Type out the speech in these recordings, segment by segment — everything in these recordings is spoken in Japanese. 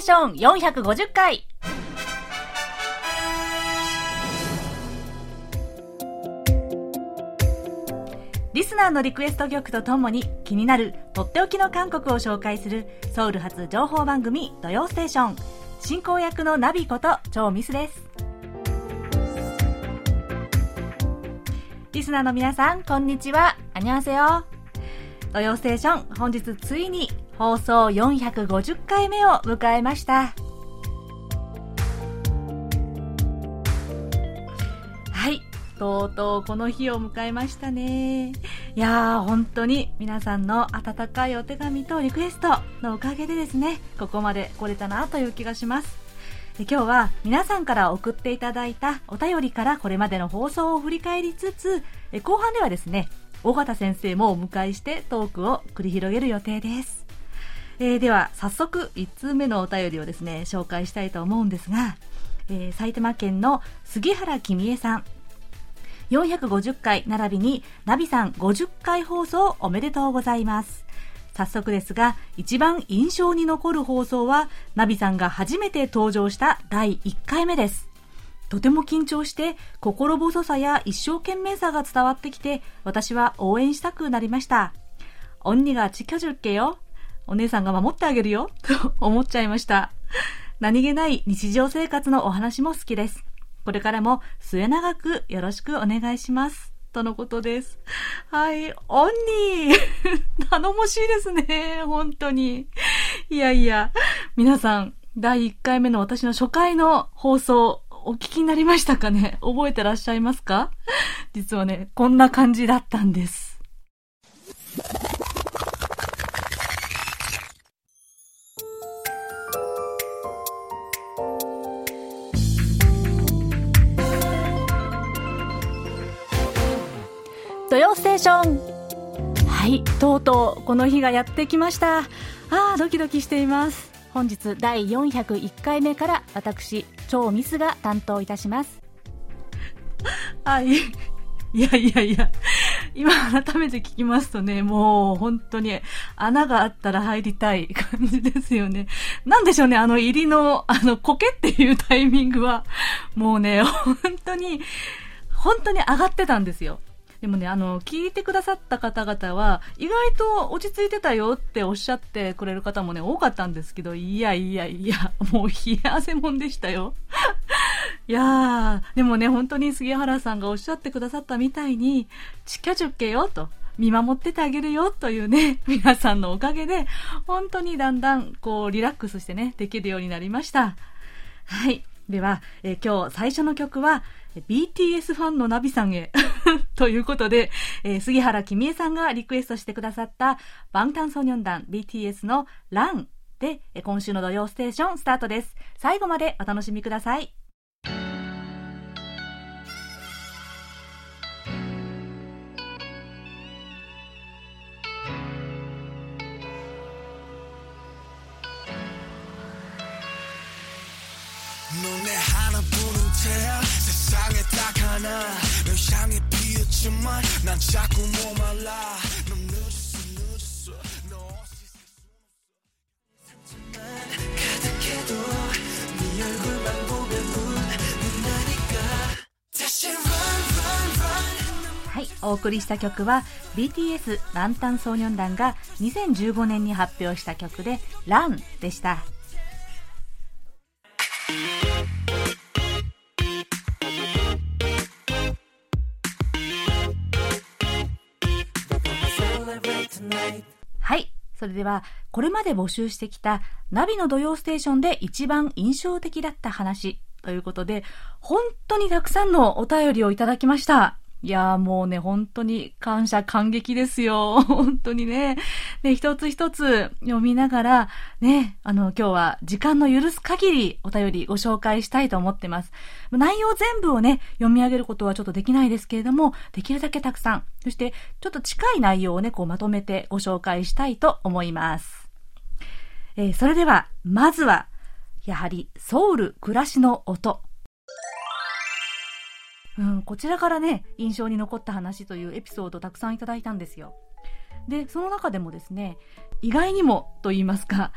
ーション450回。リスナーのリクエスト曲とともに気になるとっておきの韓国を紹介するソウル発情報番組土曜ステーション。進行役のナビこと超ミスです。リスナーの皆さんこんにちは。アニョンセヨ土曜ステーション本日ついに放送450回目を迎えましたはいとうとうこの日を迎えましたね。いやー、本当に皆さんの温かいお手紙とリクエストのおかげでですね、ここまで来れたなという気がします。今日は皆さんから送っていただいたお便りからこれまでの放送を振り返りつつ、後半ではですね、尾形先生もお迎えしてトークを繰り広げる予定です。えー、では早速1通目のお便りをですね紹介したいと思うんですが、えー、埼玉県の杉原君江さん450回並びにナビさん50回放送おめでとうございます早速ですが一番印象に残る放送はナビさんが初めて登場した第1回目ですとても緊張して心細さや一生懸命さが伝わってきて私は応援したくなりました언니가지켜줄게요 お姉さんが守ってあげるよ、と 思っちゃいました。何気ない日常生活のお話も好きです。これからも末永くよろしくお願いします。とのことです。はい、オンニー 頼もしいですね。本当に。いやいや、皆さん、第1回目の私の初回の放送、お聞きになりましたかね？覚えてらっしゃいますか？実はね、こんな感じだったんです。土曜ステーションはいとうとうこの日がやってきましたああドキドキしています本日第401回目から私超ミスが担当いたしますはいいやいやいや今改めて聞きますとね、もう本当に穴があったら入りたい感じですよね。なんでしょうね、あの入りの、あの苔っていうタイミングは、もうね、本当に、本当に上がってたんですよ。でもね、あの、聞いてくださった方々は、意外と落ち着いてたよっておっしゃってくれる方もね、多かったんですけど、いやいやいや、もう冷や汗もんでしたよ。いやー、でもね、本当に杉原さんがおっしゃってくださったみたいに、ちきゃちゅっけよと。見守っててあげるよというね、皆さんのおかげで、本当にだんだん、こう、リラックスしてね、できるようになりました。はい。では、えー、今日最初の曲は、BTS ファンのナビさんへ ということで、えー、杉原君江さんがリクエストしてくださったバンタンソニョン団 BTS のランで、今週の土曜ステーションスタートです。最後までお楽しみください。 넌널향해피었지만난자꾸목말라넌늦었어늦었어너없이살수없어상처만가득해도네얼굴만보면눈나니까다시 run run run はい、お送りした曲は BTS ランタンソーニョン団が2015年に発表した曲で「ラン」でした。 はい。それでは、これまで募集してきたナビの土曜ステーションで一番印象的だった話ということで、本当にたくさんのお便りをいただきました。いやーもうね、本当に感謝感激ですよ。本当にね。ね、一つ一つ読みながら、ね、あの、今日は時間の許す限りお便りご紹介したいと思ってます。内容全部をね、読み上げることはちょっとできないですけれども、できるだけたくさん、そしてちょっと近い内容をね、こうまとめてご紹介したいと思います。えー、それでは、まずは、やはりソウル暮らしの音。うん、こちらからね、印象に残った話というエピソードたくさんいただいたんですよ。で、その中でもですね、意外にもと言いますか、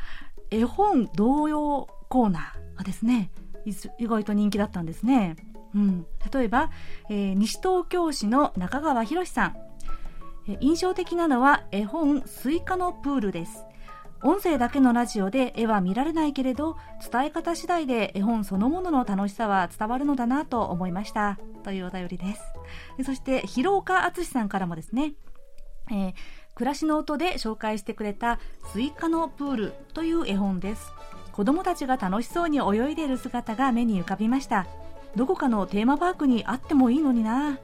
絵本童謡コーナーがですね、意外と人気だったんですね。うん、例えば、えー、西東京市の中川博さん、印象的なのは絵本スイカのプールです音声だけのラジオで絵は見られないけれど伝え方次第で絵本そのものの楽しさは伝わるのだなと思いました。というお便りです。そして広岡敦さんからもですね、えー、暮らしの音で紹介してくれたスイカのプールという絵本です。子供たちが楽しそうに泳いでいる姿が目に浮かびました。どこかのテーマパークにあってもいいのにな。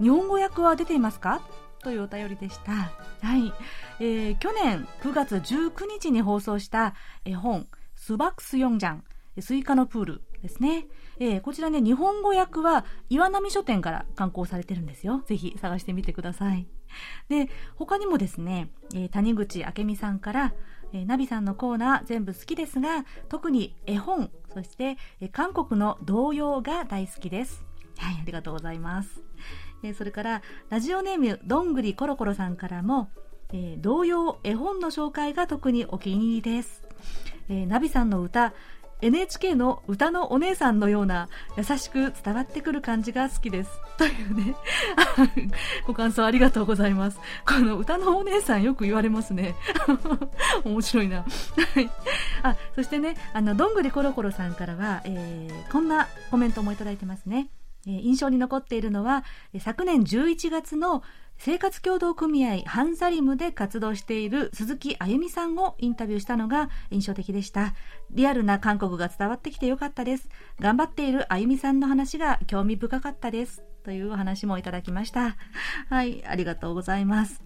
日本語訳は出ていますか？というお便りでした。はい。えー、去年9月19日に放送した絵本、수박 수영장、スイカのプールですね。えー、こちらね、日本語訳は岩波書店から刊行されてるんですよ。ぜひ探してみてください。で、他にもですね、えー、谷口明美さんから、えー、ナビさんのコーナー全部好きですが、特に絵本、そして、えー、韓国の童謡が大好きです。はい、ありがとうございます。え、それから、ラジオネーム、どんぐりころころさんからも、えー、童謡、絵本の紹介が特にお気に入りです。えー、ナビさんの歌、NHK の歌のお姉さんのような優しく伝わってくる感じが好きです。というね、ご感想ありがとうございます。この歌のお姉さんよく言われますね。面白いな。あ、そしてね、あの、どんぐりころころさんからは、えー、こんなコメントもいただいてますね。印象に残っているのは、昨年11月の生活協同組合ハンサリムで活動している鈴木あゆみさんをインタビューしたのが印象的でした。リアルな韓国が伝わってきてよかったです。頑張っているあゆみさんの話が興味深かったです。というお話もいただきました。はい、ありがとうございます。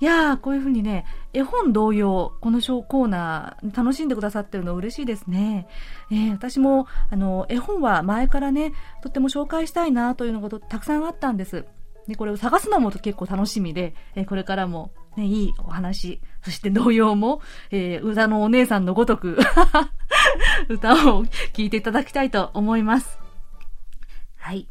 いやー、こういうふうにね、絵本同様、このショーコーナー、楽しんでくださってるの嬉しいですね。えー、私も、あの、絵本は前からね、とっても紹介したいなというのがたくさんあったんです。で、これを探すのも結構楽しみで、えー、これからも、ね、いいお話、そして童謡も、えー、歌のお姉さんのごとく 歌を聴いていただきたいと思います。はい。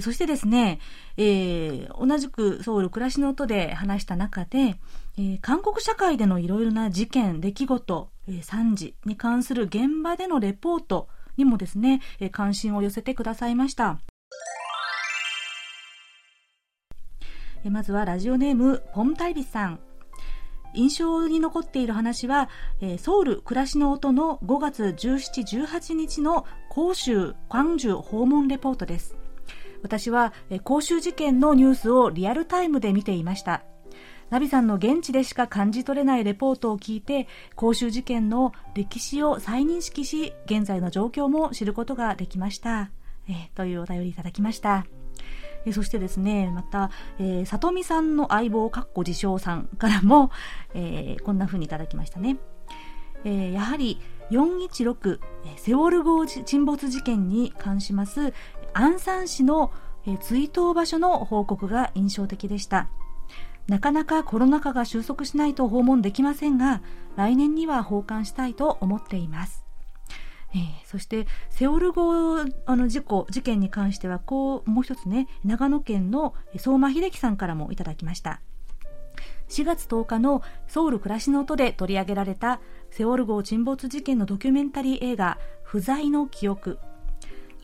そしてですね、えー、同じくソウル暮らしの音で話した中で、えー、韓国社会でのいろいろな事件、出来事、えー、惨事に関する現場でのレポートにもですね、えー、関心を寄せてくださいました。まずはラジオネーム、ポンタイビさん。印象に残っている話は、えソウル暮らしの音の5月17、18日の広州、광주訪問レポートです。私は、え広州事件のニュースをリアルタイムで見ていました。ナビさんの現地でしか感じ取れないレポートを聞いて、広州事件の歴史を再認識し、現在の状況も知ることができました。えというお便りいただきました。そしてですね、また、えー、里見さんの相棒、かっこ自称さんからも、えー、こんな風にいただきましたね。えー、やはり416、セウォル号沈没事件に関しますアンサン氏の、追悼場所の報告が印象的でした。なかなかコロナ禍が収束しないと訪問できませんが、来年には訪韓したいと思っています。えー、そしてセオル号あの事故事件に関してはこうもう一つね長野県の相馬秀樹さんからもいただきました4月10日のソウル暮らしの音で取り上げられたセオル号沈没事件のドキュメンタリー映画不在の記憶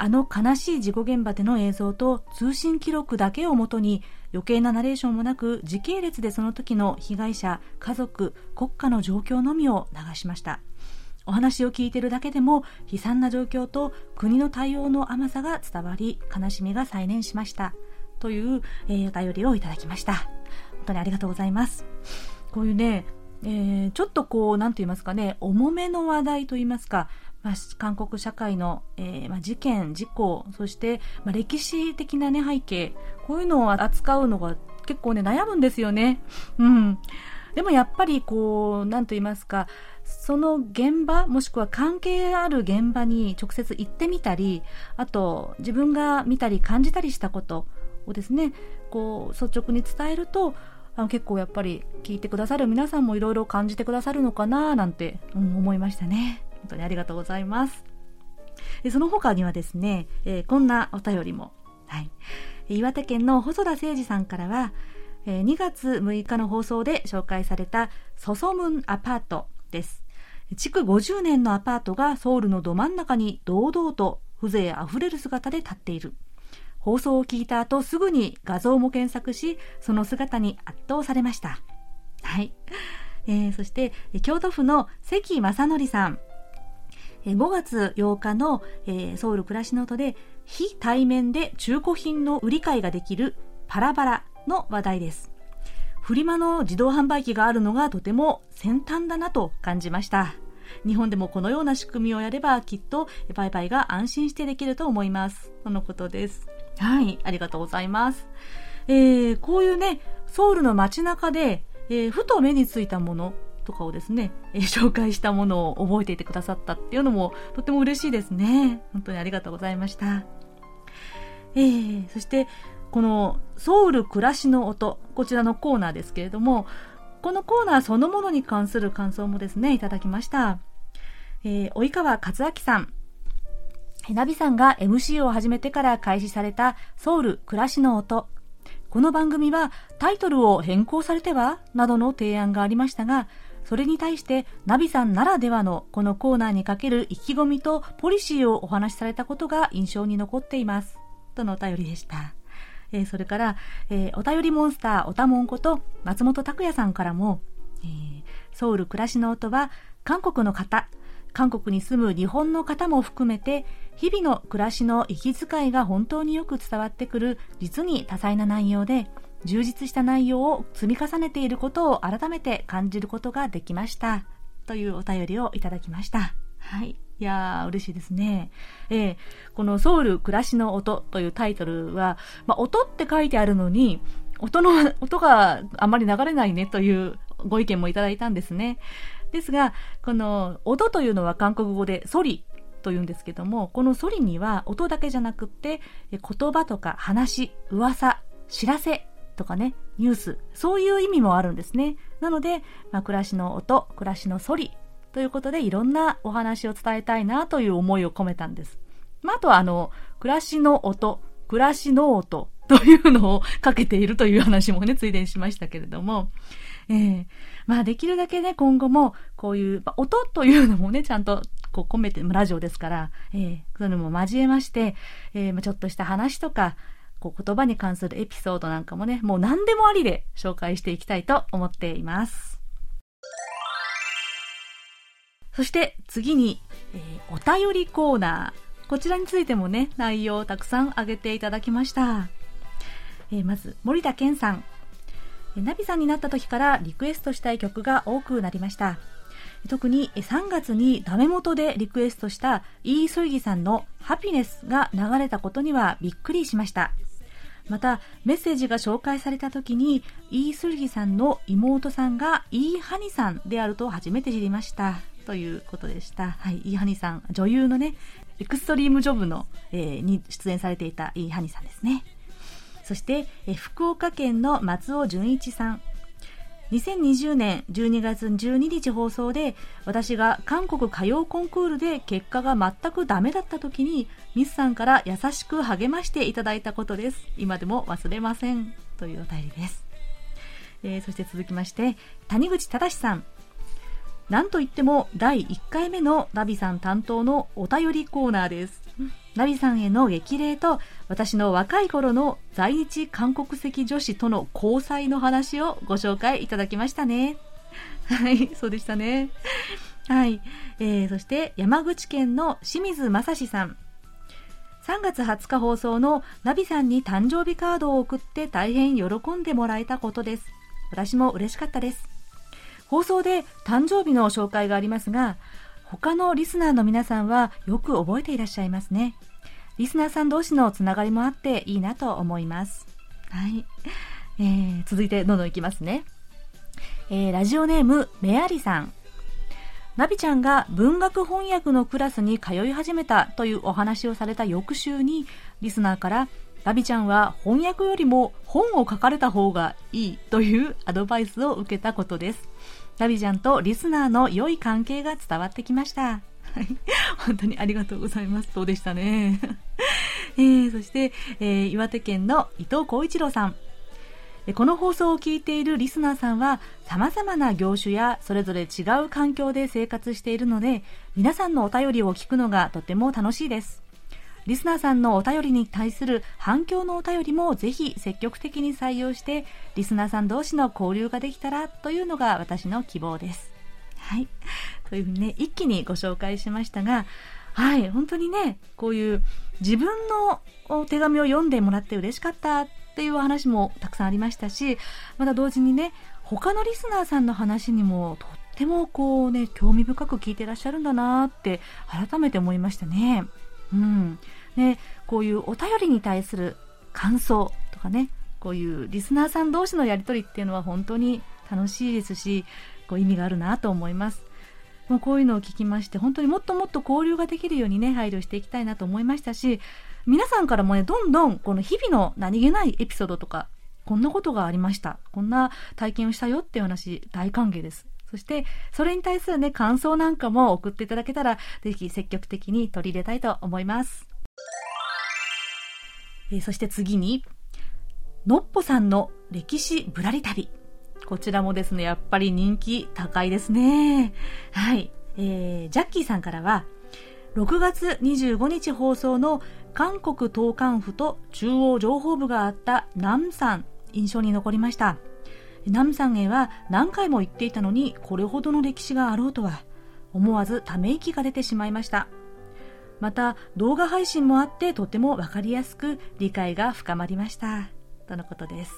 あの悲しい事故現場での映像と通信記録だけをもとに余計なナレーションもなく時系列でその時の被害者家族国家の状況のみを流しました。お話を聞いているだけでも悲惨な状況と国の対応の甘さが伝わり悲しみが再燃しました。という、えー、お便りをいただきました。本当にありがとうございます。こういうね、えー、ちょっとこう何と言いますかね重めの話題と言いますかまあ、韓国社会の、えーまあ、事件、事故、そして、まあ、歴史的な、ね、背景、こういうのを扱うのが結構ね、悩むんですよね。うん。でもやっぱりこう、なんと言いますか、その現場もしくは関係ある現場に直接行ってみたりあと自分が見たり感じたりしたことをですねこう率直に伝えるとあの結構やっぱり聞いてくださる皆さんもいろいろ感じてくださるのかななんて、思いましたね本当にありがとうございますその他にはですね、えー、こんなお便りも、はい、岩手県の細田誠二さんからは2月6日の放送で紹介されたソソムンアパートです。築50年のアパートがソウルのど真ん中に堂々と風情あふれる姿で立っている。放送を聞いた後すぐに画像も検索し、その姿に圧倒されました。はい。えー、そして、京都府の関正則さん。5月8日の、えー、ソウル暮らしの音で非対面で中古品の売り買いができるパラバラの話題です。フリマの自動販売機があるのがとても先端だなと感じました。日本でもこのような仕組みをやればきっと売買が安心してできると思います。とのことです。はい、ありがとうございます。えー、こういうね、ソウルの街中で、えー、ふと目についたものとかをですね、え、紹介したものを覚えていてくださったっていうのもとっても嬉しいですね。本当にありがとうございました。えー、そして、このソウル暮らしの音、こちらのコーナーですけれども、このコーナーそのものに関する感想もですね、いただきました。えー、及川克明さん。ナビさんが MC を始めてから開始されたソウル暮らしの音。この番組はタイトルを変更されては？などの提案がありましたが、それに対してナビさんならではのこのコーナーにかける意気込みとポリシーをお話しされたことが印象に残っています。とのお便りでした。えー、それから、えー、お便りモンスターおたもんこと松本拓也さんからも、えー、ソウル暮らしの音は韓国の方、韓国に住む日本の方も含めて日々の暮らしの息遣いが本当によく伝わってくる実に多彩な内容で充実した内容を積み重ねていることを改めて感じることができましたというお便りをいただきましたはいいやー、嬉しいですね。えー、このソウル暮らしの音というタイトルは、まあ、音って書いてあるのに、音の、音があまり流れないねというご意見もいただいたんですね。ですが、この音というのは韓国語でソリというんですけども、このソリには音だけじゃなくって、言葉とか話、噂、知らせとかね、ニュース、そういう意味もあるんですね。なので、まあ、暮らしの音、暮らしのソリということでいろんなお話を伝えたいなという思いを込めたんです。まあ、あとはあの、暮らしの音、暮らしの音 というのをかけているという話もね、ついでにしましたけれども、えー、まあできるだけね、今後もこういう、まあ、音というのもね、ちゃんとこう込めて、ラジオですから、えー、そういうのも交えまして、えー、まあ、ちょっとした話とか、こう言葉に関するエピソードなんかもね、もう何でもありで紹介していきたいと思っています。そして次に、えー、お便りコーナー。こちらについてもね、内容をたくさん挙げていただきました。えー、まず、森田健さん。ナビさんになった時からリクエストしたい曲が多くなりました。特に3月にダメ元でリクエストしたイー・ソイギさんのハピネスが流れたことにはびっくりしました。また、メッセージが紹介された時に、イー・スルギさんの妹さんがイー・ハニさんであると初めて知りました。ということでした。はい、イーハニさん、女優のね、エクストリームジョブの、えー、に出演されていたイーハニさんですね。そして、え福岡県の松尾純一さん。2020年12月12日放送で私が韓国歌謡コンクールで結果が全くダメだった時にミスさんから優しく励ましていただいたことです。今でも忘れません。というお便りです。えー、そして続きまして、谷口正さん。なんといっても第1回目のナビさん担当のお便りコーナーです。ナビさんへの激励と私の若い頃の在日韓国籍女子との交際の話をご紹介いただきましたね。はい、そうでしたね。はい。えー、そして山口県の清水正史さん。3月20日放送のナビさんに誕生日カードを送って大変喜んでもらえたことです。私も嬉しかったです。放送で誕生日の紹介がありますが、他のリスナーの皆さんはよく覚えていらっしゃいますね。リスナーさん同士のつながりもあっていいなと思います。はい。えー、続いてどんどんいきますね。えー、ラジオネーム、メアリさん。ナビちゃんが文学翻訳のクラスに通い始めたというお話をされた翌週に、リスナーから、ナビちゃんは翻訳よりも本を書かれた方がいいというアドバイスを受けたことです。ラビちゃんとリスナーの良い関係が伝わってきました。はい。本当にありがとうございます。そうでしたね。えー、そして、えー、岩手県の伊藤浩一郎さん。この放送を聞いているリスナーさんは様々な業種やそれぞれ違う環境で生活しているので皆さんのお便りを聞くのがとても楽しいですリスナーさんのお便りに対する反響のお便りもぜひ積極的に採用してリスナーさん同士の交流ができたらというのが私の希望ですはいというふうにね一気にご紹介しましたがはい本当にねこういう自分の手紙を読んでもらって嬉しかったっていう話もたくさんありましたし、また同時にね、他のリスナーさんの話にもとってもこうね、興味深く聞いてらっしゃるんだなって改めて思いましたね。うん。ね、こういうお便りに対する感想とかね、こういうリスナーさん同士のやりとりっていうのは本当に楽しいですし、こう意味があるなと思います。もうこういうのを聞きまして、本当にもっともっと交流ができるようにね、配慮していきたいなと思いましたし、皆さんからもね、どんどんこの日々の何気ないエピソードとか、こんなことがありました。こんな体験をしたよっていう話、大歓迎です。そして、それに対するね、感想なんかも送っていただけたら、ぜひ積極的に取り入れたいと思います。えー、そして次に、のっぽさんの歴史ぶらり旅。こちらもですね、やっぱり人気高いですね。はい。えー、ジャッキーさんからは、6月25日放送の韓国東韓府と中央情報部があった南山印象に残りました南山へは何回も行っていたのにこれほどの歴史があろうとは思わずため息が出てしまいました。また動画配信もあってとても分かりやすく理解が深まりました。とのことです。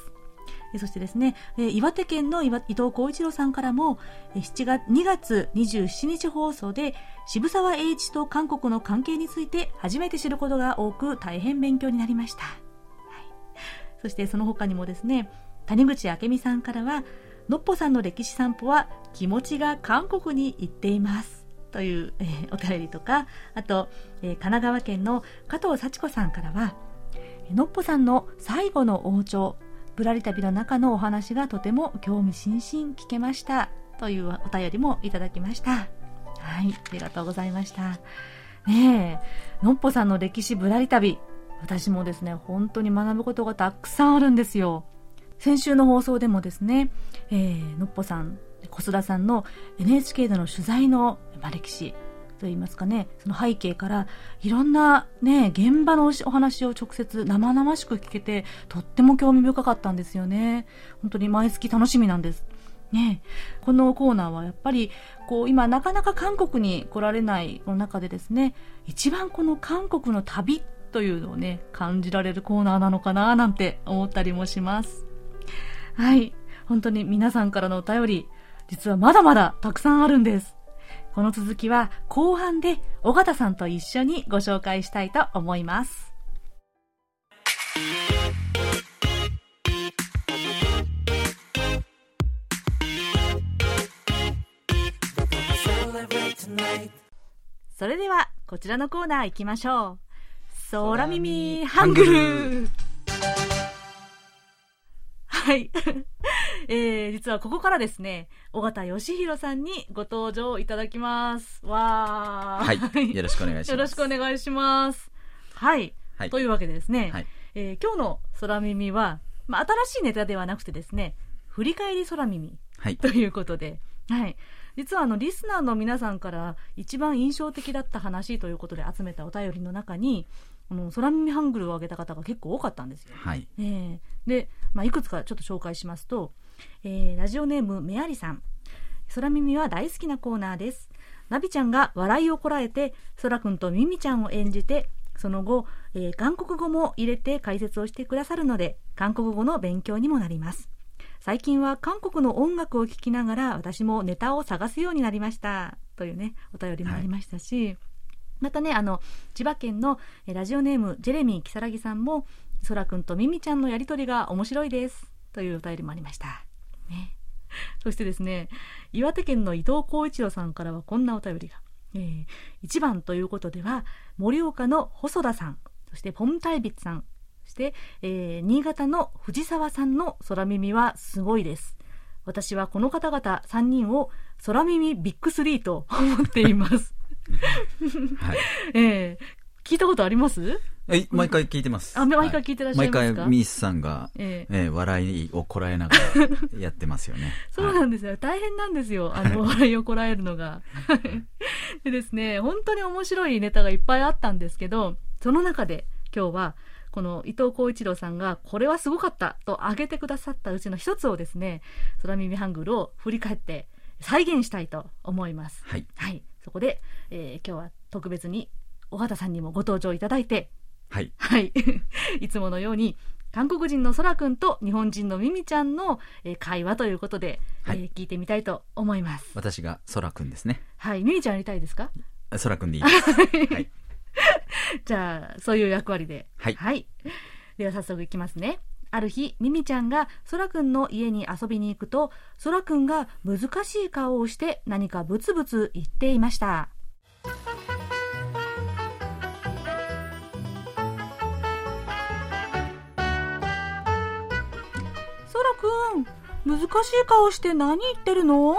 そしてですね、岩手県の伊藤浩一郎さんからも、7月2月27日放送で、渋沢栄一と韓国の関係について初めて知ることが多く、大変勉強になりました。そしてその他にもですね、谷口明美さんからは、のっぽさんの歴史散歩は気持ちが韓国に行っています。という、えー、お便りとか、あと、えー、神奈川県の加藤幸子さんからは、のっぽさんの最後の王朝、ぶらり旅の中のお話がとても興味津々聞けましたというお便りもいただきました。はい、ありがとうございました。ねえ、のっぽさんの歴史ぶらり旅、私もですね、本当に学ぶことがたくさんあるんですよ。先週の放送でもですね、えー、のっぽさん、小須田さんの NHK での取材の、ま、歴史、と言いますかね、その背景からいろんなね、現場のお話を直接生々しく聞けて、とっても興味深かったんですよね。本当に毎月楽しみなんです。ね、このコーナーはやっぱりこう今なかなか韓国に来られないの中でですね一番この韓国の旅というのをね感じられるコーナーなのかななんて思ったりもしますはい本当に皆さんからのお便り実はまだまだたくさんあるんですこの続きは後半で尾形さんと一緒にご紹介したいと思います。それではこちらのコーナー行きましょう。空耳ハングルはい。えー、実はここからですね、尾形義弘さんにご登場いただきます。わー。はい。よろしくお願いします。よろしくお願いします。はい。はい、というわけでですね、はい、えー、今日の空耳は、まあ、新しいネタではなくてですね、振り返り空耳、はい、ということで、はい。実はあの、リスナーの皆さんから一番印象的だった話ということで集めたお便りの中に、あの空耳ハングルを上げた方が結構多かったんですよ。はい、えー、で、まあ、いくつかちょっと紹介しますと、えー、ラジオネームメアリさん。空耳は大好きなコーナーです。ナビちゃんが笑いをこらえて空くんとミミちゃんを演じてその後、えー、韓国語も入れて解説をしてくださるので韓国語の勉強にもなります。最近は韓国の音楽を聴きながら私もネタを探すようになりました。というねお便りもありましたし、はいまたね、あの、千葉県のラジオネーム、ジェレミー・キサラギさんも、そらくんとミミちゃんのやりとりが面白いです。というお便りもありました。ね。そしてですね、岩手県の伊藤浩一郎さんからはこんなお便りが。えー、1番ということでは、盛岡の細田さん、そしてポンタイビッツさん、そして、えー、新潟の藤沢さんの空耳はすごいです。私はこの方々3人を空耳ビッグ3と思っています。はい、えー、聞いたことあります？え、毎回聞いてます。あ毎回聞いてらっしゃいますか？毎回、ミースさんが、えええー笑いをこらえながら やってますよね。そうなんですよ。大変なんですよ。あの、笑いをこらえるのが。でですね、本当に面白いネタがいっぱいあったんですけど、その中で今日は、この伊藤浩一郎さんが、これはすごかったと挙げてくださったうちの一つをですね、空耳ハングルを振り返って再現したいと思います。はい。はい。そこで、えー今日は特別に、尾形さんにもご登場いただいて、はい。はい。いつものように、韓国人のそらくんと日本人のミミちゃんの、えー会話ということで、はいえー聞いてみたいと思います。私がソラくんですね。はい。ミミちゃんやりたいですか？あソラくんでいいです。はい。じゃあ、そういう役割で。はいでは早速いきますね。ある日、ミミちゃんがそらくんの家に遊びに行くと、そらくんが難しい顔をして何かブツブツ言っていました。そらくん、難しい顔して何言ってるの？あ、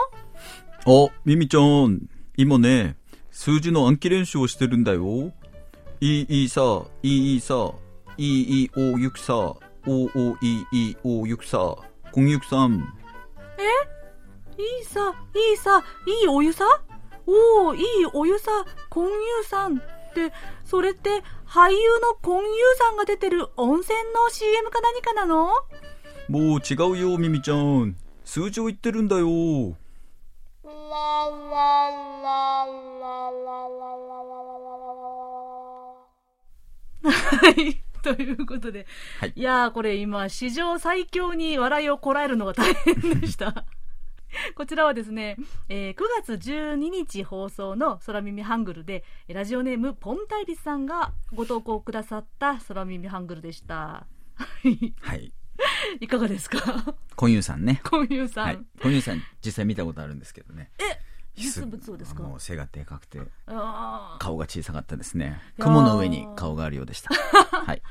ミミちゃん、今ね、数字の暗記練習をしてるんだよ。いい、いいさ、いい、いさ、いい、いい、お、ゆきさ、お、お、いい、いい、お、ゆきさ、こんゆきさん。いいさ、いいさ、いいお湯さ？おお、いいお湯さ、コンユーさんって、それって俳優のコンユーさんが出てる温泉の CM か何かなの？もう違うよ、ミミちゃん。数字を言ってるんだよ。はい。ということで。はいいやー、これ今、史上最強に笑いをこらえるのが大変でした。こちらはですね、えー9月12日放送の空耳ハングルで、えーラジオネームポンタイビスさんがご投稿くださった空耳ハングルでした。はい。はい。いかがですか？コンユーさんね。コンユーさん。はい。コンユーさん、実際見たことあるんですけどね。実物をですか？もう背がでかくて、顔が小さかったですね。雲の上に顔があるようでした。はい。い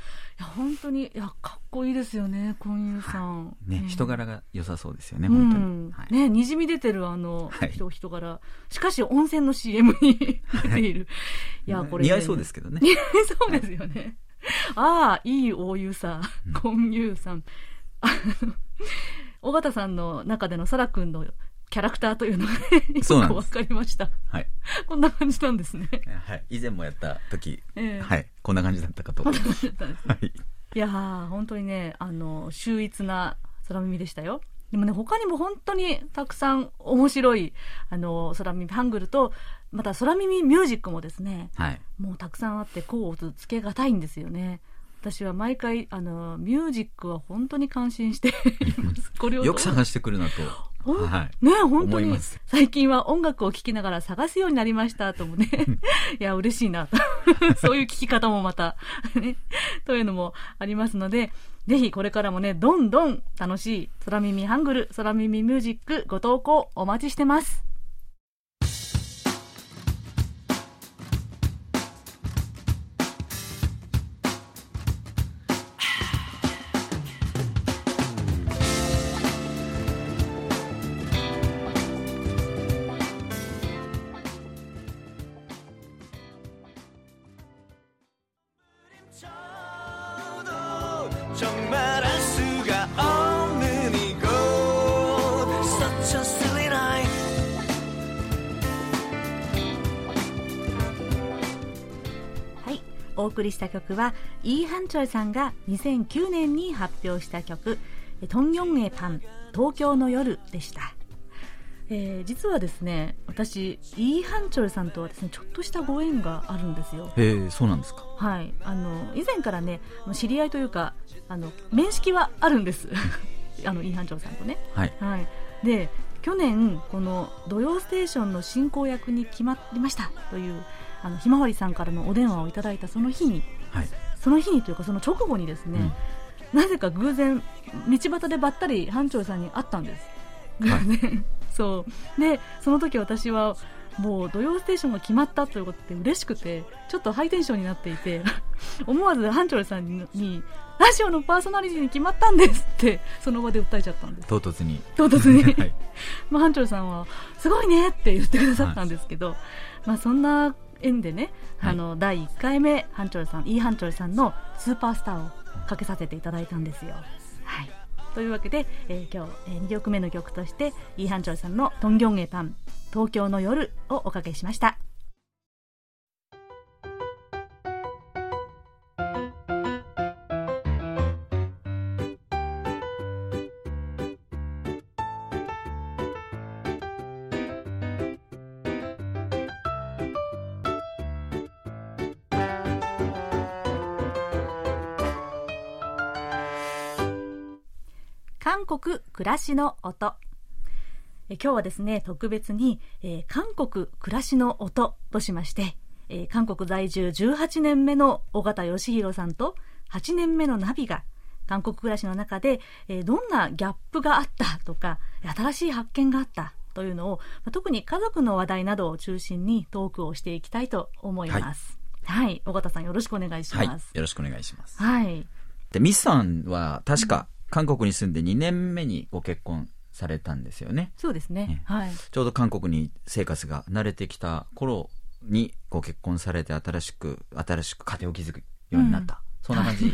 や、本当に、いや、かっこいいですよね、コンユーさん。ね、うん人柄が良さそうですよね、う本当に。んはい。ね、にじみ出てるあの、はい人、人柄。しかし、温泉の CM に 出ている。いや、これ、似合いそうですけどね。似合いそうですよね。ああ、いいお湯さ、コンユーさん。あの、尾形さんの中でのサラくんのキャラクターというのがね、よくわかりました。はい。こんな感じなんですね。はい。以前もやった時、ええはい。こんな感じだったかとこん思います。な感じだったんですはい。いやー、本当にね、あの、秀逸な空耳でしたよ。でもね、他にも本当にたくさん面白い、あの、空耳ハングルと、また空耳ミュージックもですね、はい。もうたくさんあって、こうつけがたいんですよね。私は毎回、あの、ミュージックは本当に感心して います。これを。よく探してくるなと。はい。ね本当に。最近は音楽を聴きながら探すようになりましたともね。いや嬉しいな。と そういう聴き方もまた。ね。というのもありますのでぜひこれからもねどんどん楽しい空耳ハングル空耳ミュージックご投稿お待ちしてますりした曲はイー・ハンチョルさんが2009年に発表した曲「トンギョンエパン東京の夜」でした、えー実はですね私イー・ハンチョルさんとはですねちょっとしたご縁があるんですよ。へえ、そうなんですか。はい。あの以前からね知り合いというかあの面識はあるんです。あのイー・ハンチョルさんとね。はい。はい、で去年この「土曜ステーション」の進行役に決まりましたというあのひまわりさんからのお電話をいただいたその日にはい。その日にというかその直後にですね、なぜか偶然道端でばったり班長さんに会ったんです。偶然、そう。でその時私はもう土曜ステーションが決まったということで嬉しくてちょっとハイテンションになっていて 思わず班長さんににラジオのパーソナリティに決まったんですってその場で訴えちゃったんです。唐突に。唐突に。はい。まあ、班長さんは、すごいねって言ってくださったんですけど、まあ、そんな縁でね、はいあの第1回目ハンチョルさんイーハンチョルさんのスーパースターをかけさせていただいたんですよ。はいというわけで、えー今日、え2曲目の曲としてイーハンチョルさんの「トンギョンエパン東京の夜」をおかけしました。韓国暮らしの音え今日はですね特別に、えー韓国暮らしの音としまして、えー韓国在住18年目の尾形義弘さんと8年目のナビが韓国暮らしの中で、えーどんなギャップがあったとか新しい発見があったというのを、まあ特に家族の話題などを中心にトークをしていきたいと思います。はい、尾形さんよろしくお願いしはい。ます。よろしくお願いします。はい、で、ミスさんは確か韓国に住んで2年目にご結婚されたんですよね。そうですねね。はい。ちょうど韓国に生活が慣れてきた頃にご結婚されて新しく、新しく家庭を築くようになった。そんな感じ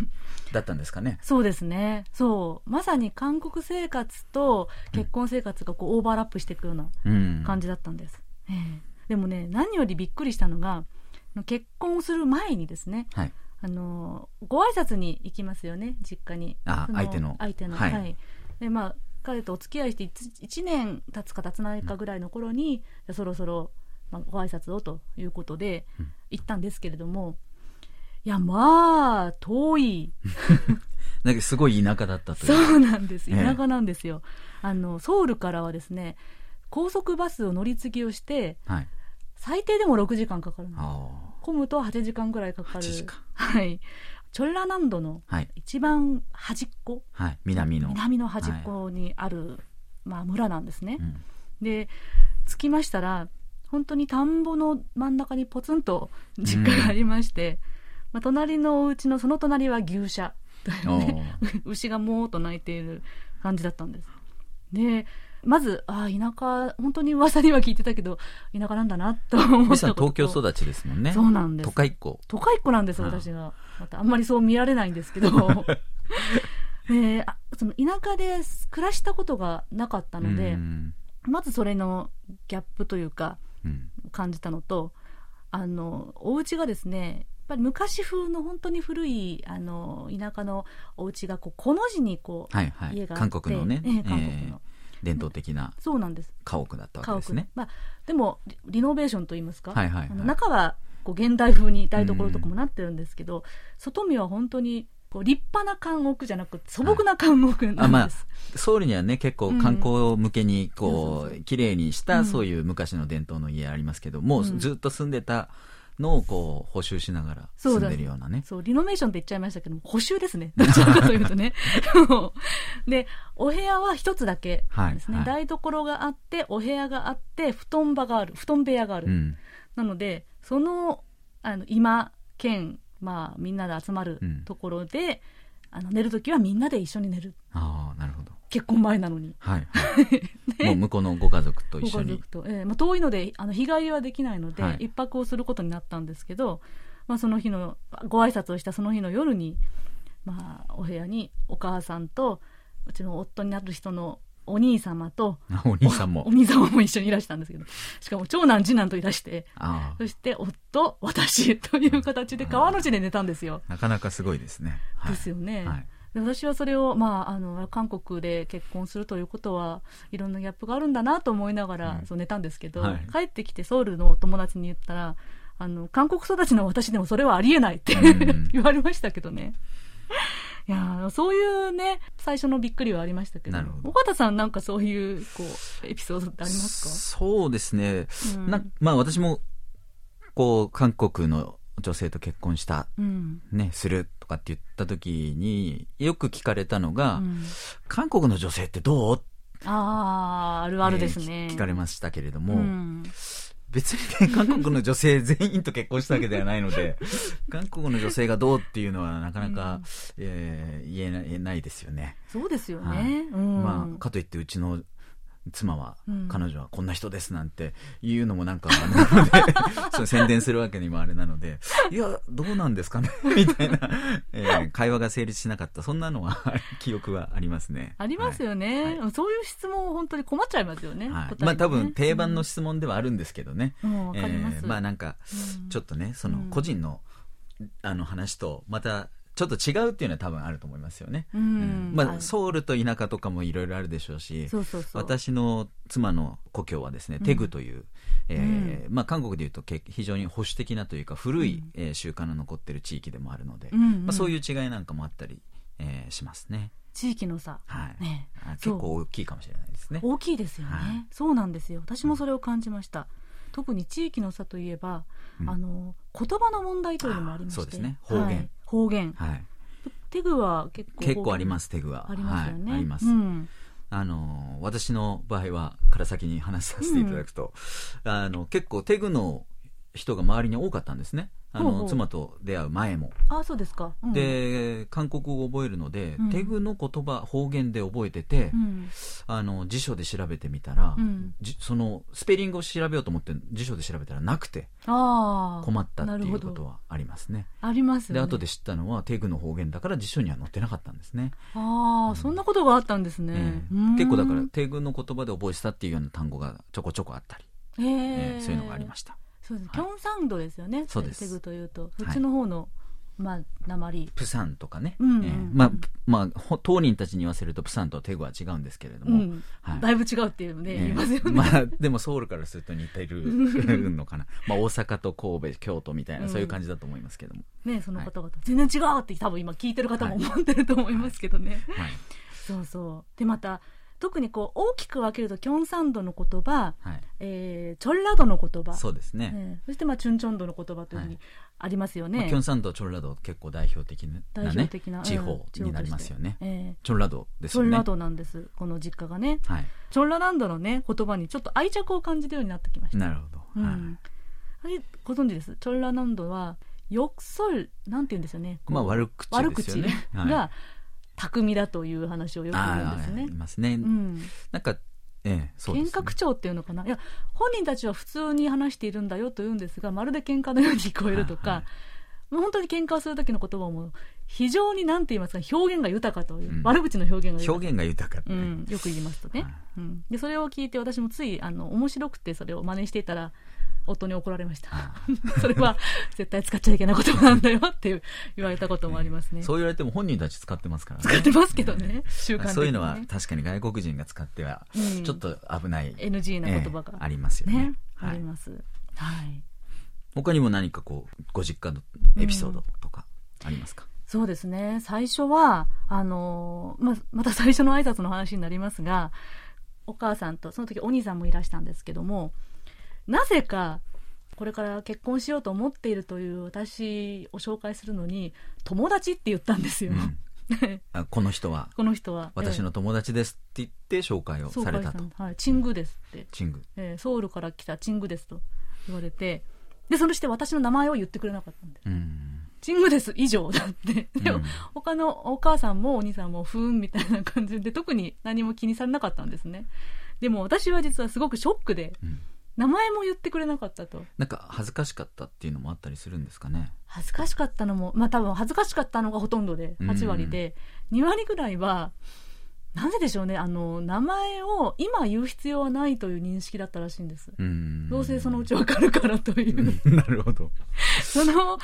だったんですかね。そうですね。そう。まさに韓国生活と結婚生活がこうオーバーラップしていくようなうん。感じだったんです。ええでもね、何よりびっくりしたのが、結婚する前にですね、はい。あの、ご挨拶に行きますよね、実家に。あそ相手の相手の。ははいい。で、まあ、彼とお付き合いして1年経つか経つないかぐらいの頃に、じゃあそろそろ、まあ、ご挨拶をということでうん行ったんですけれども、いや、まあ、遠い。だけどすごい田舎だったという。そうなんです。ええ田舎なんですよ。あの、ソウルからはですね、高速バスを乗り継ぎをして、はい。最低でも6時間かかるの。あ混むと8時間ぐらいかかる。8時間はい。チョルラ南道のあ。はい。一番端っこ、はい。南の。南の端っこにある、まあ村なんですねう。んで、着きましたら、本当に田んぼの真ん中にポツンと実家がありまして、まあ、隣のお家のその隣は牛舎というね、牛がもーっと鳴いている感じだったんです。で、まず、ああ、田舎、本当に噂には聞いてたけど、田舎なんだなと思った東京育ちですもんね。そうなんです都会っ子。都会っ子なんです、私が。また、あんまりそう見られないんですけど。であその田舎で暮らしたことがなかったのでう、んまずそれのギャップというか、うん感じたのと、あの、お家がですね、やっぱり昔風の本当に古い、あの、田舎のお家が、こう、この字にこう、はいはい。家があって韓国のね、ええ韓国のえー伝統的なそうなんです。家屋だったわけですね。まあ、でもリ、リノベーションといいますか、はいはいはい。中はこう現代風に台所とかもなってるんですけど、外見は本当にこう立派な監獄じゃなくて素朴な監獄あまあなんです。ソウルにはね、結構観光向けに、こそうそうそうう、綺麗にしうん。たそういう昔の伝統の家ありますけど、もううん。ずっと住んでたのをこう、補修しながら住んでるようなね。そう、リノベーションって言っちゃいましたけども、補修ですね。どちらかというとね。で、お部屋は一つだけですね、はいはい台所があって、お部屋があって、布団場がある。布団部屋がある。うん。なので、その、あの、今、兼、まあ、みんなで集まるうんところで、あの、寝るときはみんなで一緒に寝る。ああ、なるほど。結婚前なのに。はい、はい。もう向こうのご家族とご一緒に家族。と。ええまあ、遠いので、あの、日帰りはできないので、はい一泊をすることになったんですけど、まあ、その日の、ご挨拶をしたその日の夜に、まあ、お部屋にお母さんと、うちの夫になる人のお兄様と、あお兄さんもお。兄様も一緒にいらしたんですけど、しかも長男次男といらして、あそして夫、私という形で川の字で寝たんですよ。あ、なかなかすごいですね。はい、ですよね。はい。で私はそれを、まあ、あの韓国で結婚するということはいろんなギャップがあるんだなと思いながら、うんそう寝たんですけど、はい帰ってきてソウルのお友達に言ったらあの韓国育ちの私でもそれはありえないってうん 言われましたけどね。いやーそういうね最初のびっくりはありましたけど。なるほど。尾形さんなんかそういうこうエピソードってありますそうですね。か、うん。なまあ私も、こう、韓国の女性と結婚した、うん。ね、するとかって言った時に、よく聞かれたのが、うん。韓国の女性ってどう？あああるあるですね、えー聞かれましたけれども、うん別にね、韓国の女性全員と結婚したわけではないので、韓国の女性がどうっていうのはなかなか、うん。えー言えない言えないですよね。そうですよね、はい。うん。まあ、かといってうちの妻は、うん。彼女はこんな人ですなんて言うのもなんかあので そう宣伝するわけにもあれなのでいやどうなんですかね みたいな、えー会話が成立しなかったそんなのは 記憶はありますね。ありますよね、はい。そういう質問本当に困っちゃいますよね。はい。ね。まあ多分定番の質問ではあるんですけどね。えーまあなんかちょっとねそのうん。個人の,、あの話とまたちょっと違うっていうのは多分あると思いますよね、ううん。ん、まあ、ソウルと田舎とかもいろいろあるでしょうし。私の妻の故郷はですね、うん。テグという、えーまあ、韓国でいうとけ非常に保守的なというか古い、うんえー習慣の残ってる地域でもあるので、うんうん。まあ、そういう違いなんかもあったり、えーしますね、地域の差、はい。ね、結構大きいかもしれないですね。大きいですよね、はい。そうなんですよ。私もそれを感じました。特に地域の差といえば、うん。あの言葉の問題というのもありまして。あそうですね。方言。はい方言。はい、テグは結構結構ありますすテグは。ありますよね、はい、あります、うん。あのー私の場合はから先に話させていただくと、あの結構テグの人が周りに多かったんですねあの妻と出会う前も、あそうですか、うん、で韓国語を覚えるので、うん。テグの言葉方言で覚えてて、うん。あの辞書で調べてみたら、そのスペリングを調べようと思って辞書で調べたらなくてああ困ったっていうことはありますね。ありますよね。で後で知ったのはテグの方言だから辞書には載ってなかったんですね、ああ、そんなことがあったんですね、ええ。うん。結構だからテグの言葉で覚えてたっていうような単語がちょこちょこあったり、へえええそういうのがありましたそうです、はい。キョンサンドですよね。そうです。テグというと。い。そっちの方の、まあ鉛プサンとかね、うんうん。ええ。まあ、まあほ当人たちに言わせるとプサンとテグは違うんですけれども、うん。はい。だいぶ違うっていうのね、ええ。言いますよね、まあ、でもソウルからすると似てるのかな、まあ、大阪と神戸京都みたいな、うん。そういう感じだと思いますけども、ねその方々、全然違うって多分今聞いてる方も思ってると思いますけどね、はい。そうそう。でまた特にこう大きく分けるとキョンサンドの言葉、はい、えーチョンラドの言葉。そうですね、ええそしてまあチュンチョンドの言葉というふうにはい。ありますよまあ、ね、キョンサンドチョンラド結構代表的な、代ね、表的な、地うん方になりますよね、ええチョンラドですよね。チョンラドなんですこの実家がね。はい、チョンラランドのね言葉にちょっと愛着を感じるようになってきました。なるほど、うん。はいあれご存知です？チョンラランドはよくそるなんて言うんですよね。まあ悪口悪口ですよね。はい。が巧みだという話をよく言うんですね。あーありますね、うん。なんかええそうです、ね、喧嘩口調っていうのかな？いや本人たちは普通に話しているんだよと言うんですがまるで喧嘩のように聞こえるとか、はいはい。もう本当に喧嘩をする時の言葉も非常になんて言いますか表現が豊かという、うん。悪口の表現が豊か。表現が豊かうん、よく言いますとね、はい。うん、でそれを聞いて私もついあの面白くてそれを真似していたら夫に怒られました。あ それは絶対使っちゃいけない言葉なんだよって言われたこともありますね。そう言われても本人たち使ってますからね。使ってますけどね。習慣ね。そういうのは確かに外国人が使ってはうん。ちょっと危ない、NG な言葉が、ええありますよね。あります。はい。他にも何かこうご実家のエピソードとかありますか、そうですね。最初はあのーままた最初の挨拶の話になりますがお母さんとその時お兄さんもいらしたんですけどもなぜかこれから結婚しようと思っているという私を紹介するのに友達って言ったんですよ、うん。あこの人は？この人は。私の友達ですって言って紹介をええ。されたと。はい、チングですって、チング。ええ。ソウルから来たチングですと言われて。でそして私の名前を言ってくれなかったんで。うん。チングです以上だって。でも、うん他のお母さんもお兄さんもふーんみたいな感じで特に何も気にされなかったんですね。でも私は実はすごくショックで。うん名前も言ってくれなかったと。なんか恥ずかしかったっていうのもあったりするんですかね。恥ずかしかったのもまあ多分恥ずかしかったのがほとんどで8割で、2割ぐらいはなぜでしょうね。あの名前を今言う必要はないという認識だったらしいんです。うん。どうせそのうちわかるからという、うん。なるほど、その考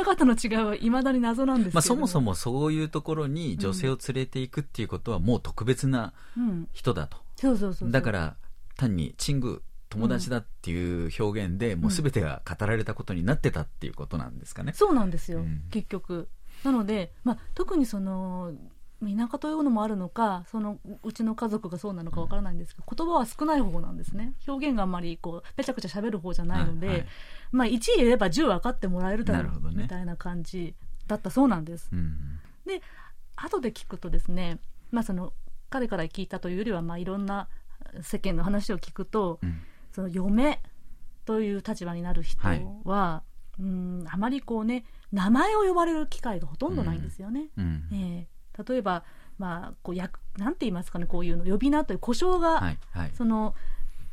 え方の違いはいまだに謎なんですけどまあ、そもそもそういうところに女性を連れていくっていうことはもう特別なうん。人だと、そうそうそうそう。だから単にチング友達だっていう表現で、もう全てが語られたことになってたっていうことなんですかね、そうなんですよ、うん。結局。なので、まあ、特にその田舎というのもあるのかそのうちの家族がそうなのかわからないんですけど言葉は少ない方なんですね。表現があんまりこうぺちゃくちゃ喋る方じゃないので、はいはい。まあ、1言えば10分かってもらえるだろうね。みたいな感じだったそうなんです。うん。で後で聞くとですね、まあ、その彼から聞いたというよりは、まあ、いろんな世間の話を聞くと、うんその嫁という立場になる人はいは、うんあまりこうね名前を呼ばれる機会がほとんどないんですよね。うんええ例えば、まあ、こう役なんて言いますかねこういうの呼び名という故障が、はい。はい。その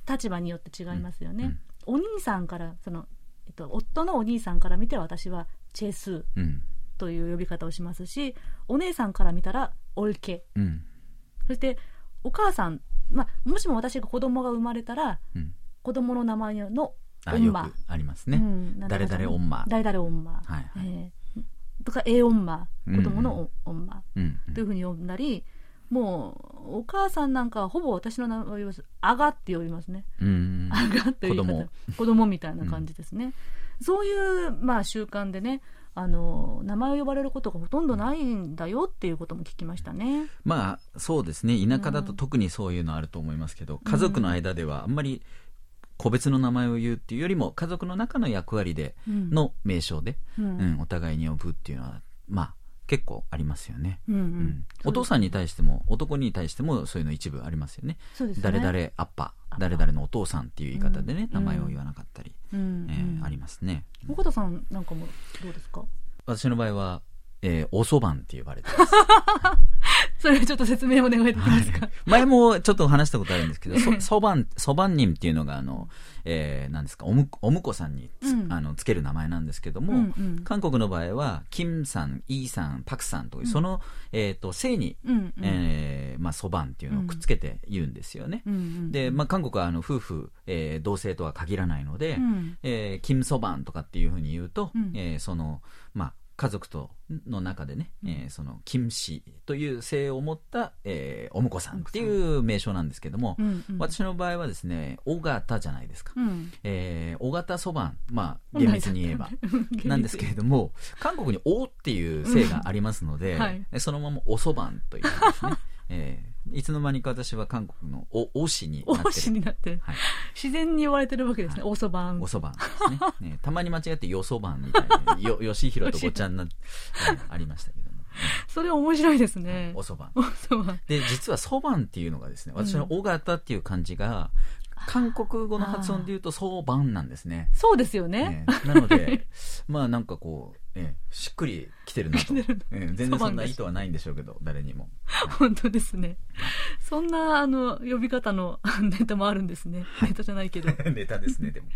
立場によって違いますよね、お兄さんからその、えっと、夫のお兄さんから見て私はチェスーうん。という呼び方をしますしお姉さんから見たらオルケうん。そしてお母さん、まあ、もしも私が子供が生まれたらうん。子供の名前のあ、よオンマくありますね。うん誰々オンマ。誰々オンマ、はいはいえーとか A オンマうん子供のオンマうん。というふうに呼んだり、もうお母さんなんかはほぼ私の名前を呼びますあがって呼びますねうん。あがって言い方子供子供みたいな感じですね、そういう、まあ、習慣でねあの名前を呼ばれることがほとんどないんだよっていうことも聞きましたね。まあ、そうですね。田舎だと特にそういうのあると思いますけど、家族の間ではあんまり個別の名前を言うっていうよりも、家族の中の役割でうん。の名称で、うん。うん、お互いに呼ぶっていうのは、まあ、結構ありますよね。うんううん。ん、お父さんに対しても、男に対してもそういうの一部ありますよね。ね。誰々アッパ、誰々のお父さんっていう言い方でね、うん。名前を言わなかったり、うん。えーうん。ありますね。岡田さんなんかもどうですか？私の場合は、えー、おそばんって呼ばれてます。それちょっと説明お願いできますか、前もちょっと話したことあるんですけど、そ、そばん、そばんにんっていうのが、あの、えー、なんですか、おむ、おむこさんにつ、うん。あの、つける名前なんですけども、うんうん。韓国の場合は、キムさん、イーさん、パクさんという、その、えっ、と、姓に、うんうん。えー、まあ、そばんっていうのをくっつけて言うんですよね。うんうんで、まあ、韓国は、あの、夫婦、えー、同性とは限らないので、うん。えー、キムソバンとかっていうふうに言うと、うん。えーその、まあ、家族との中でね、えーその、キム氏という姓を持った、えーお婿さんっていう名称なんですけども、うんうん私の場合はですね、尾形じゃないですか。うん。えー、尾形そばん、まあ、厳密に言えば、なんですけれども、韓国におっていう姓がありますので、うんはいそのままおそばんというんですね。えーいつの間にか私は韓国のお、お氏になってる。王子になってるはい。自然に言われてるわけですね、おそばんおそばんですねね。たまに間違ってよそばんみたいな、よ、よしひろとごちゃになって、はいありましたけども。それ面白いですねおそばん。おそばんで、実はそばんっていうのがですね、私の尾形っていう漢字が、韓国語の発音で言うとそばんなんですね。そうですよね、ええ。なので、まあなんかこう、ええしっくりきてるなと。ええ全然そんな意図はないんでしょうけど、誰にも。本当ですね。そんなあの呼び方の ネタもあるんですね、ネタじゃないけど。ネタですね、でも。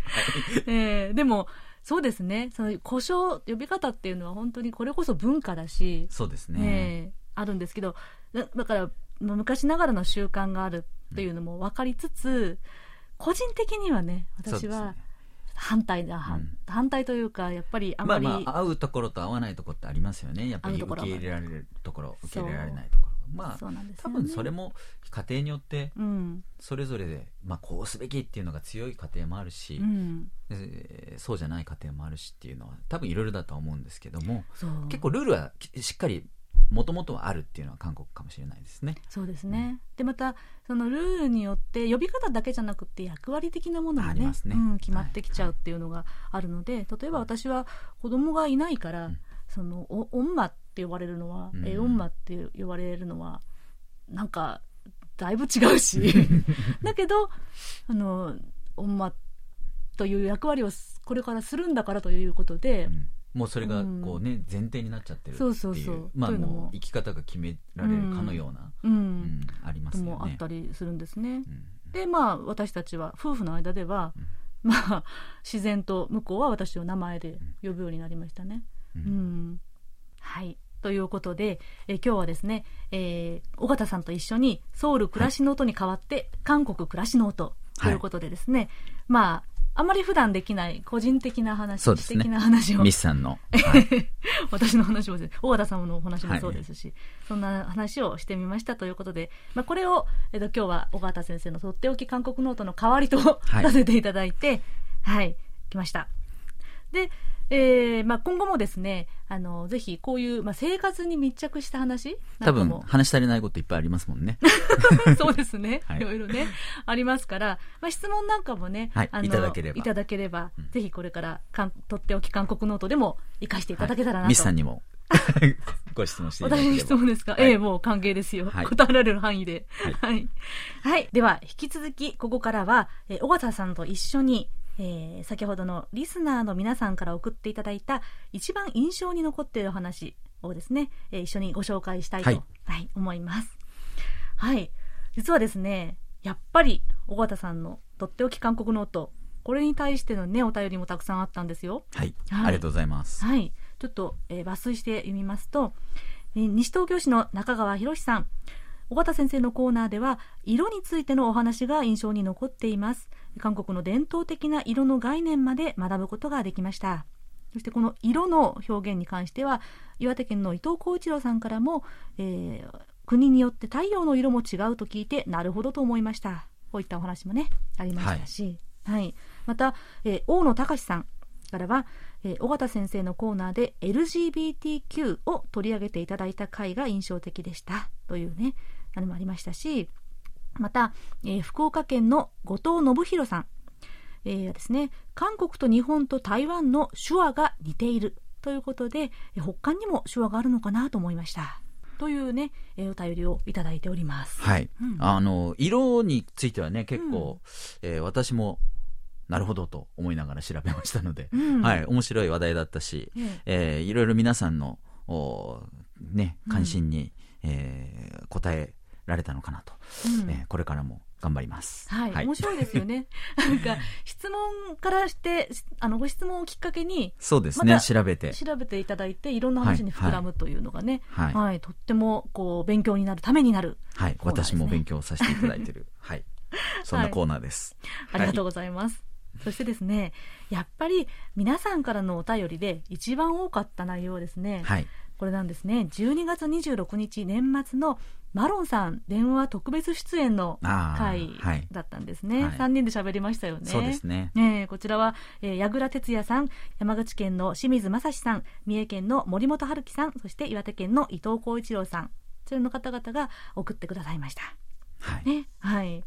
えーでもそうですね。その故障呼び方っていうのは本当にこれこそ文化だし、そうですね。ねあるんですけどだだからまあ昔ながらの習慣があるっていうのも分かりつつ、個人的にはね私は反対だ、反うん。反対というかやっぱりあままり、あまあ、合うところと合わないところってありますよね。やっぱり受け入れられるところ、受け入れられないところ。まあ、そうなんです多分それも家庭によってうん。それぞれで、まあ、こうすべきっていうのが強い家庭もあるし、うん。えーそうじゃない家庭もあるしっていうのは多分いろいろだとは思うんですけども結構ルールはきしっかりもともとはあるっていうのは韓国かもしれないですね。そうですね、でまたそのルールによって呼び方だけじゃなくて役割的なものもねありますね。うん、決まってきちゃうっていうのがあるので、例えば私は子供がいないから、うん。そのおおんまって呼ばれるのは、うん。えおんまって呼ばれるのはなんかだいぶ違うし。だけどあのおんまという役割をこれからするんだからということで、うんもうそれがこうね、前提になっちゃってるっていうそうそうそう。まあも。もう生き方が決められるかのような、うん。うん。ありまとすよね。もあったりするんですね。うん。でまあ私たちは夫婦の間では、まあ自然と向こうは私を名前で呼ぶようになりましたね。ううん。ん、はい。ということで、え今日はですね、えー尾形さんと一緒にソウル暮らしの音に代わって、韓国暮らしの音ということでですね、まああまり普段できない個人的な話、そうですね。私的な話を。ミスさんの、はい。私の話もです尾形さんのお話もそうですし、そんな話をしてみましたということで、まあ、これを、えっと、今日は尾形先生のとっておき韓国ノートの代わりと、はい。させていただいて、はい、来ました。で、えーまあ、今後もですね、あの、ぜひこういう、まあ、生活に密着した話な多分話し足りないこといっぱいありますもんね。そうですね。はいいろいろね、ありますから、まあ、質問なんかもね、はいあのいただければいただければうんぜひこれからかん、とっておき韓国ノートでも活かしていただけたらなと。ミスさんにも ご質問していただければ。私に質問ですか、はいええ、もう歓迎ですよ。はい答えられる範囲で。はいはい。はい。では、引き続き、ここからは、えー、尾形さんと一緒に、えー先ほどのリスナーの皆さんから送っていただいた、一番印象に残っている話をですね、えー一緒にご紹介したいと、ははいい、思います。はい。実はですね、やっぱり、尾形さんのとっておき韓国ノート、これに対してのね、お便りもたくさんあったんですよ。はい。はいありがとうございます。はい。ちょっと、えー抜粋して読みますと、えー西東京市の中川博さん。尾形先生のコーナーでは、色についてのお話が印象に残っています。韓国の伝統的な色の概念まで学ぶことができました。そしてこの色の表現に関しては、岩手県の伊藤浩一郎さんからも、えー国によって太陽の色も違うと聞いて、なるほどと思いました。こういったお話もね、ありましたし、はい。また、えー大野隆さんからは、えー先生のコーナーで LGBTQ を取り上げていただいた回が印象的でしたというねあれもありましたしまた、えー福岡県の後藤信弘さん、えーですね韓国と日本と台湾の手話が似ているということでえー北韓にも手話があるのかなと思いました。というね、えーお便りをいただいております。はい。うん。あの、色についてはね、結構、えー私も、なるほどと思いながら調べましたので、うん。はい、面白い話題だったし、ええ。ーいろいろ皆さんの、おね、関心に、えー答えられたのかなと、うんえーこれからも頑張ります。はい、面白いですよね。なんか質問からしてあのご質問をきっかけにそうですね、調べて。調べていただいていろんな話に膨らむというのがね、はいはい、とってもこう勉強になるためになる。はい、コーナーですね私も勉強させていただいてる。はい。そんなコーナーです。ありがとうございます。そしてですね、やっぱり皆さんからのお便りで一番多かった内容はですね、はい。これなんですね、12月26日年末のマロンさん電話特別出演の回はいだったんですね。はい3人で喋りましたよね。そうですね。ねえこちらは、えー、矢倉哲也さん、山口県の清水正史さん、三重県の森本春樹さん、そして岩手県の伊藤浩一郎さん、それの方々が送ってくださいました。はい。ね、はい。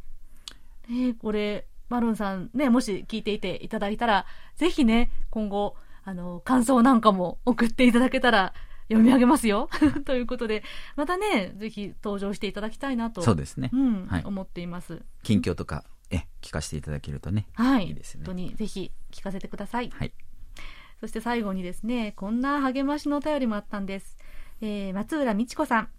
ね、これ、マロンさんね、もし聞いていていただいたら、ぜひね、今後、あの、感想なんかも送っていただけたら、読み上げますよ。ということで、またね、ぜひ登場していただきたいなと。そうですねう。ん、はい思っています。近況とか、え、聞かせていただけるとね。はい。いいですね本当にぜひ聞かせてください。はい。そして最後にですね、こんな励ましのお便りもあったんです。えー松浦美智子さん、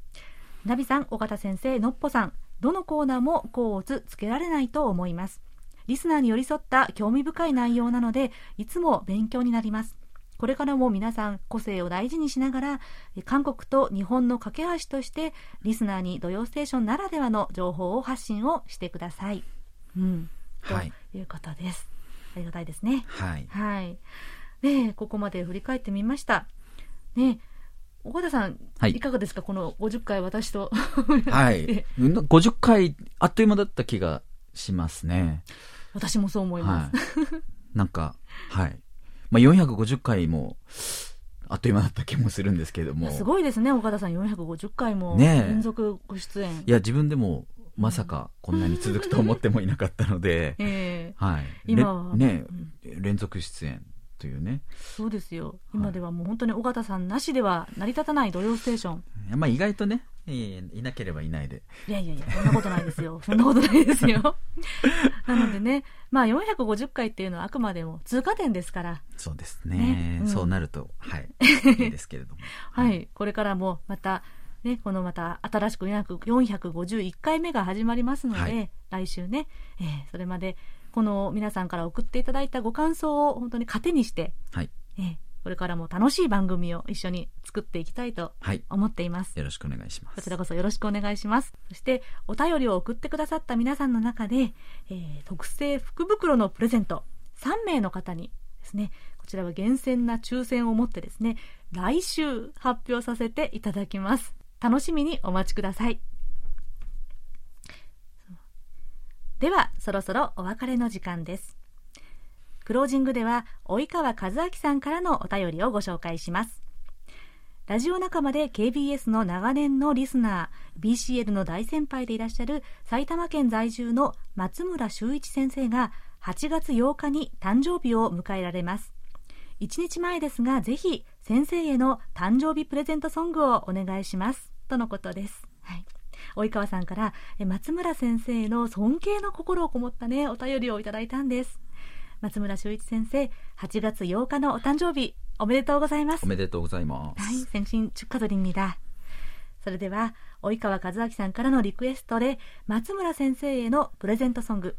ナビさん、尾形先生、のっぽさん、どのコーナーも甲乙つけられないと思います。リスナーに寄り添った興味深い内容なので、いつも勉強になります。これからも皆さん個性を大事にしながら、え韓国と日本の架け橋として、リスナーに土曜ステーションならではの情報を発信をしてください。うん。はいということです。ありがたいですね。はい。はい。ねえここまで振り返ってみました。ねえ岡田さん、はいいかがですか？この50回私と。はい。うん50回、あっという間だった気がしますね。私もそう思いまはす。い。なんか、はい。まあ、450回も、あっという間だった気もするんですけれども。すごいですね、岡田さん450回も連続ご出演。いや、自分でも、まさかこんなに続くと思ってもいなかったので、ええはい。今はれねうん、連続出演というね。そうですよ。今ではもう本当に岡田さんなしでは成り立たない土曜ステーション。まあ、意外とね、いいなければいないで。いやいやいや、そんなことないですよ。そんなことないですよ。なのでね、まあ450回っていうのはあくまでも通過点ですから、そうですねね。うんそうなると、はい。いいですけれども。はい、これからもまた、ね、このまた新しく400 451回目が始まりますので、はい来週ね、えーそれまでこの皆さんから送っていただいたご感想を本当に糧にして、はい。えーこれからも楽しい番組を一緒に作っていきたいとはい。思っています。よろしくお願いします。こちらこそよろしくお願いします。そして、お便りを送ってくださった皆さんの中で、えー特製福袋のプレゼント、3名の方にですね、こちらは厳選な抽選をもってですね、来週発表させていただきます。楽しみにお待ちください。では、そろそろお別れの時間です。クロージングでは、及川和明さんからのお便りをご紹介します。ラジオ仲間で KBS の長年のリスナー、BCL の大先輩でいらっしゃる埼玉県在住の松村修一先生が8月8日に誕生日を迎えられます。1日前ですが、ぜひ先生への誕生日プレゼントソングをお願いします。とのことです。はい。及川さんから松村先生への尊敬の心をこもったね、お便りをいただいたんです。松村修一先生、8月8日のお誕生日、おめでとうございますお。めでとうございます。はい, 생신 축하드립니다. それでは及川和明さんからのリクエストで松村先生へのプレゼントソング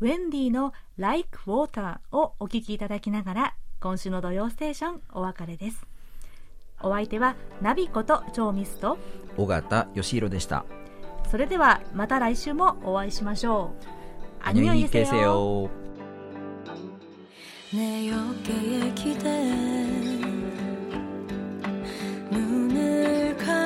ウェンディの「Like Water」をお聴きいただきながら今週の「土曜ステーション」お別れですお相手はナビこと超ミスと尾形義弘でした。それではまた来週もお会いしましょうアニョイケセヨ。 내 어깨에 기대 눈을 감